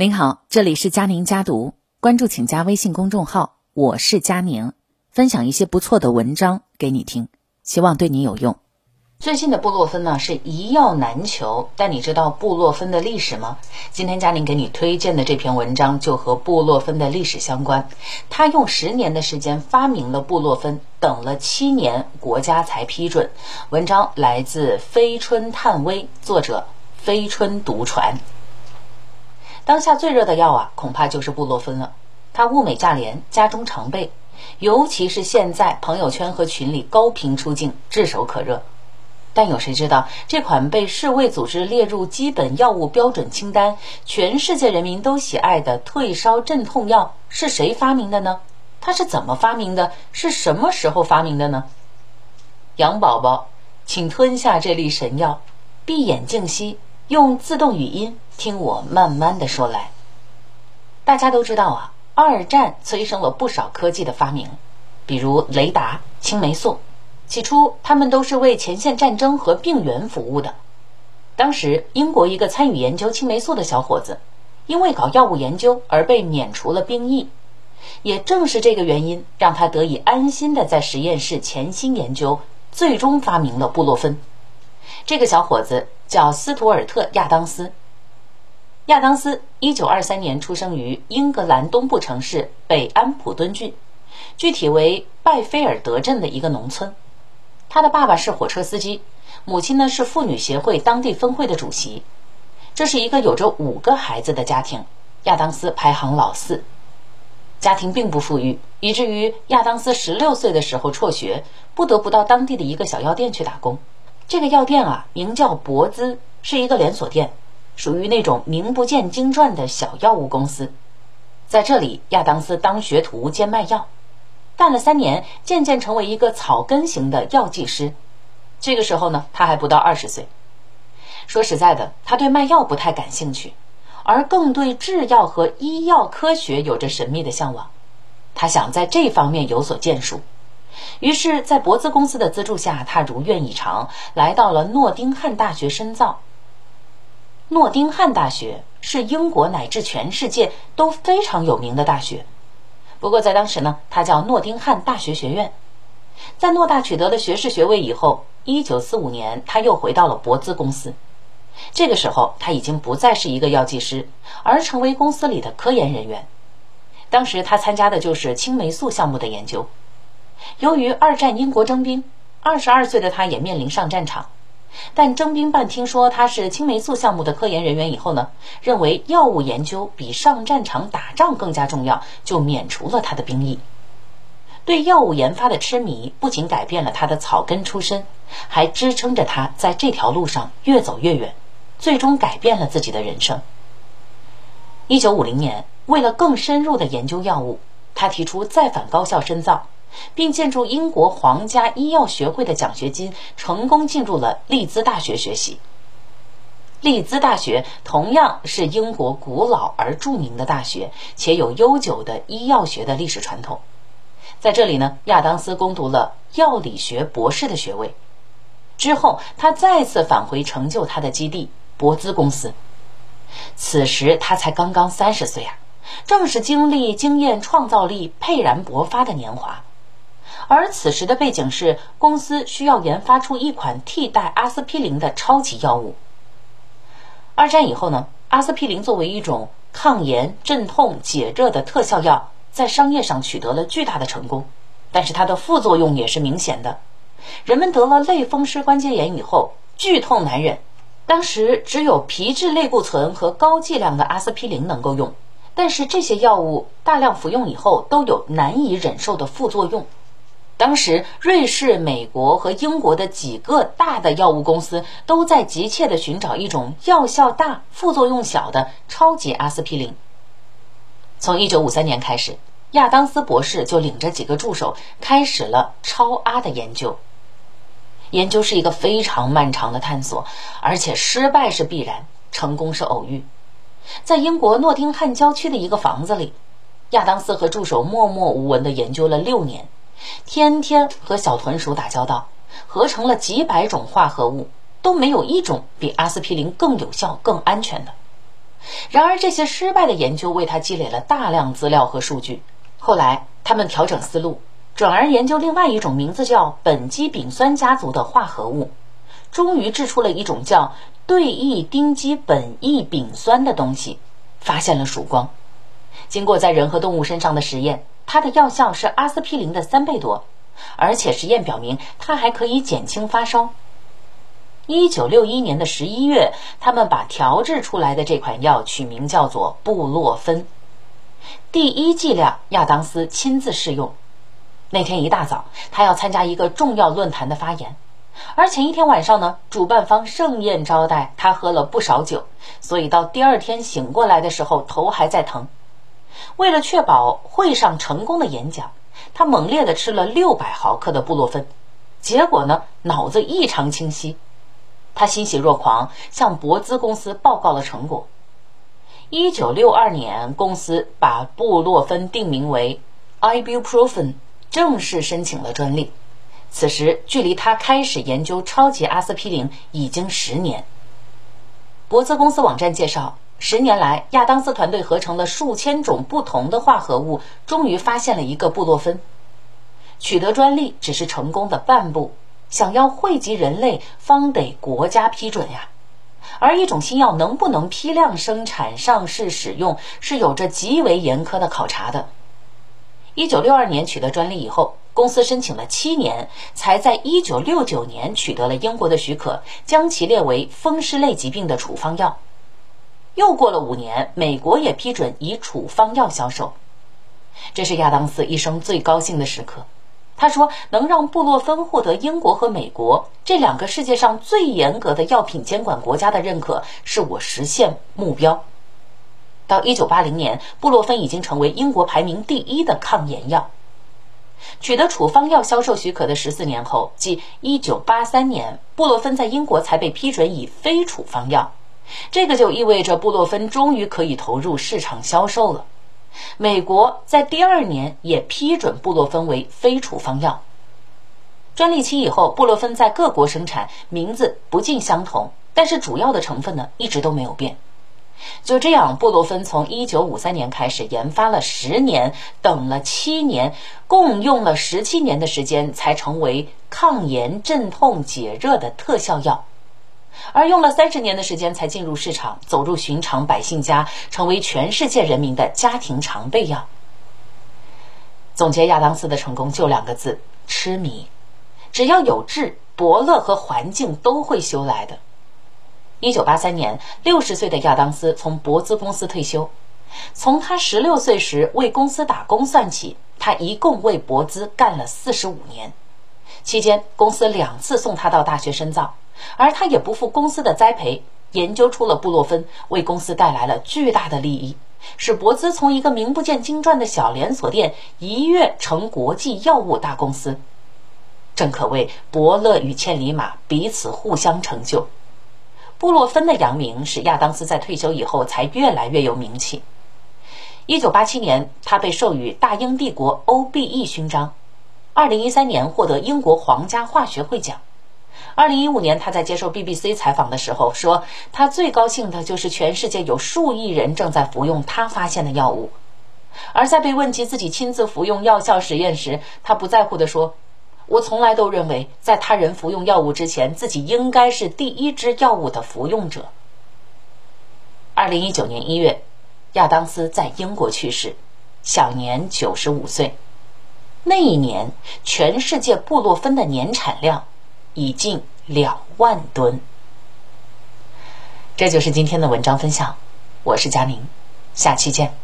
您好，这里是佳宁家读，关注请加微信公众号，我是佳宁，分享一些不错的文章给你听，希望对你有用。最近的布洛芬呢是一药难求，但你知道布洛芬的历史吗？今天佳宁给你推荐的这篇文章就和布洛芬的历史相关。他用十年的时间发明了布洛芬，等了七年国家才批准。文章来自飞春探微，作者飞春独传。当下最热的药啊，恐怕就是布洛芬了。它物美价廉，家中常备，尤其是现在朋友圈和群里高频出镜，炙手可热。但有谁知道，这款被世卫组织列入基本药物标准清单、全世界人民都喜爱的退烧镇痛药是谁发明的呢？它是怎么发明的？是什么时候发明的呢？杨宝宝，请吞下这粒神药，闭眼静息，用自动语音听我慢慢的说来。大家都知道啊，二战催生了不少科技的发明，比如雷达、青霉素。起初，他们都是为前线战争和病原服务的。当时，英国一个参与研究青霉素的小伙子，因为搞药物研究而被免除了兵役。也正是这个原因，让他得以安心的在实验室潜心研究，最终发明了布洛芬。这个小伙子叫斯图尔特·亚当斯。亚当斯一九二三年出生于英格兰东部城市北安普敦郡，具体为拜菲尔德镇的一个农村。他的爸爸是火车司机，母亲呢是妇女协会当地分会的主席。这是一个有着五个孩子的家庭，亚当斯排行老四。家庭并不富裕，以至于亚当斯十六岁的时候辍学，不得不到当地的一个小药店去打工。这个药店啊，名叫博兹，是一个连锁店，属于那种名不见经传的小药物公司。在这里，亚当斯当学徒兼卖药。干了三年，渐渐成为一个草根型的药剂师。这个时候呢，他还不到二十岁。说实在的，他对卖药不太感兴趣，而更对制药和医药科学有着神秘的向往。他想在这方面有所建树，于是，在博兹公司的资助下，他如愿以偿来到了诺丁汉大学深造。诺丁汉大学是英国乃至全世界都非常有名的大学。不过在当时呢，它叫诺丁汉大学学院。在诺大取得了学士学位以后，一九四五年他又回到了博兹公司。这个时候他已经不再是一个药剂师，而成为公司里的科研人员。当时他参加的就是青霉素项目的研究。由于二战英国征兵，二十二岁的他也面临上战场。但征兵办听说他是青霉素项目的科研人员以后呢，认为药物研究比上战场打仗更加重要，就免除了他的兵役。对药物研发的痴迷不仅改变了他的草根出身，还支撑着他在这条路上越走越远，最终改变了自己的人生。一九五零年，为了更深入的研究药物，他提出再返高校深造。并借助英国皇家医药学会的奖学金，成功进入了利兹大学学习。利兹大学同样是英国古老而著名的大学，且有悠久的医药学的历史传统。在这里呢，亚当斯攻读了药理学博士的学位。之后，他再次返回成就他的基地——博兹公司。此时他才刚刚三十岁啊，正是经历、经验、创造力沛然勃发的年华。而此时的背景是，公司需要研发出一款替代阿司匹林的超级药物。二战以后呢，阿司匹林作为一种抗炎、镇痛、解热的特效药，在商业上取得了巨大的成功，但是它的副作用也是明显的。人们得了类风湿关节炎以后，剧痛难忍，当时只有皮质类固醇和高剂量的阿司匹林能够用，但是这些药物大量服用以后都有难以忍受的副作用。当时，瑞士、美国和英国的几个大的药物公司都在急切地寻找一种药效大、副作用小的超级阿司匹林。从1953年开始，亚当斯博士就领着几个助手开始了超阿的研究。研究是一个非常漫长的探索，而且失败是必然，成功是偶遇。在英国诺丁汉郊区的一个房子里，亚当斯和助手默默无闻地研究了六年。天天和小豚鼠打交道，合成了几百种化合物，都没有一种比阿司匹林更有效、更安全的。然而，这些失败的研究为他积累了大量资料和数据。后来，他们调整思路，转而研究另外一种名字叫苯基丙酸家族的化合物，终于制出了一种叫对异丁基苯异丙酸的东西，发现了曙光。经过在人和动物身上的实验，它的药效是阿司匹林的三倍多，而且实验表明它还可以减轻发烧。一九六一年的十一月，他们把调制出来的这款药取名叫做布洛芬。第一剂量，亚当斯亲自试用。那天一大早，他要参加一个重要论坛的发言，而前一天晚上呢，主办方盛宴招待他，喝了不少酒，所以到第二天醒过来的时候，头还在疼。为了确保会上成功的演讲，他猛烈地吃了六百毫克的布洛芬，结果呢，脑子异常清晰。他欣喜若狂，向博兹公司报告了成果。一九六二年，公司把布洛芬定名为 ibuprofen，正式申请了专利。此时，距离他开始研究超级阿司匹林已经十年。博兹公司网站介绍，十年来，亚当斯团队合成了数千种不同的化合物，终于发现了一个布洛芬。取得专利只是成功的半步，想要惠及人类，方得国家批准呀。而一种新药能不能批量生产、上市使用，是有着极为严苛的考察的。一九六二年取得专利以后，公司申请了七年，才在一九六九年取得了英国的许可，将其列为风湿类疾病的处方药。又过了五年，美国也批准以处方药销售。这是亚当斯一生最高兴的时刻。他说：“能让布洛芬获得英国和美国这两个世界上最严格的药品监管国家的认可，是我实现目标。”到一九八零年，布洛芬已经成为英国排名第一的抗炎药。取得处方药销售许可的十四年后，即一九八三年，布洛芬在英国才被批准以非处方药。这个就意味着布洛芬终于可以投入市场销售了。美国在第二年也批准布洛芬为非处方药。专利期以后，布洛芬在各国生产，名字不尽相同，但是主要的成分呢一直都没有变。就这样，布洛芬从1953年开始研发了十年，等了七年，共用了十七年的时间，才成为抗炎、镇痛、解热的特效药。而用了三十年的时间才进入市场，走入寻常百姓家，成为全世界人民的家庭常备药。总结亚当斯的成功就两个字：痴迷。只要有志，伯乐和环境都会修来的。一九八三年，六十岁的亚当斯从博兹公司退休。从他十六岁时为公司打工算起，他一共为博兹干了四十五年。期间，公司两次送他到大学深造。而他也不负公司的栽培，研究出了布洛芬，为公司带来了巨大的利益，使博兹从一个名不见经传的小连锁店一跃成国际药物大公司。正可谓伯乐与千里马彼此互相成就。布洛芬的扬名使亚当斯在退休以后才越来越有名气。一九八七年，他被授予大英帝国 OBE 勋章。二零一三年，获得英国皇家化学会奖。二零一五年，他在接受 BBC 采访的时候说：“他最高兴的就是全世界有数亿人正在服用他发现的药物。”而在被问及自己亲自服用药效实验时，他不在乎地说：“我从来都认为，在他人服用药物之前，自己应该是第一支药物的服用者。”二零一九年一月，亚当斯在英国去世，享年九十五岁。那一年，全世界布洛芬的年产量。已近两万吨。这就是今天的文章分享，我是佳宁，下期见。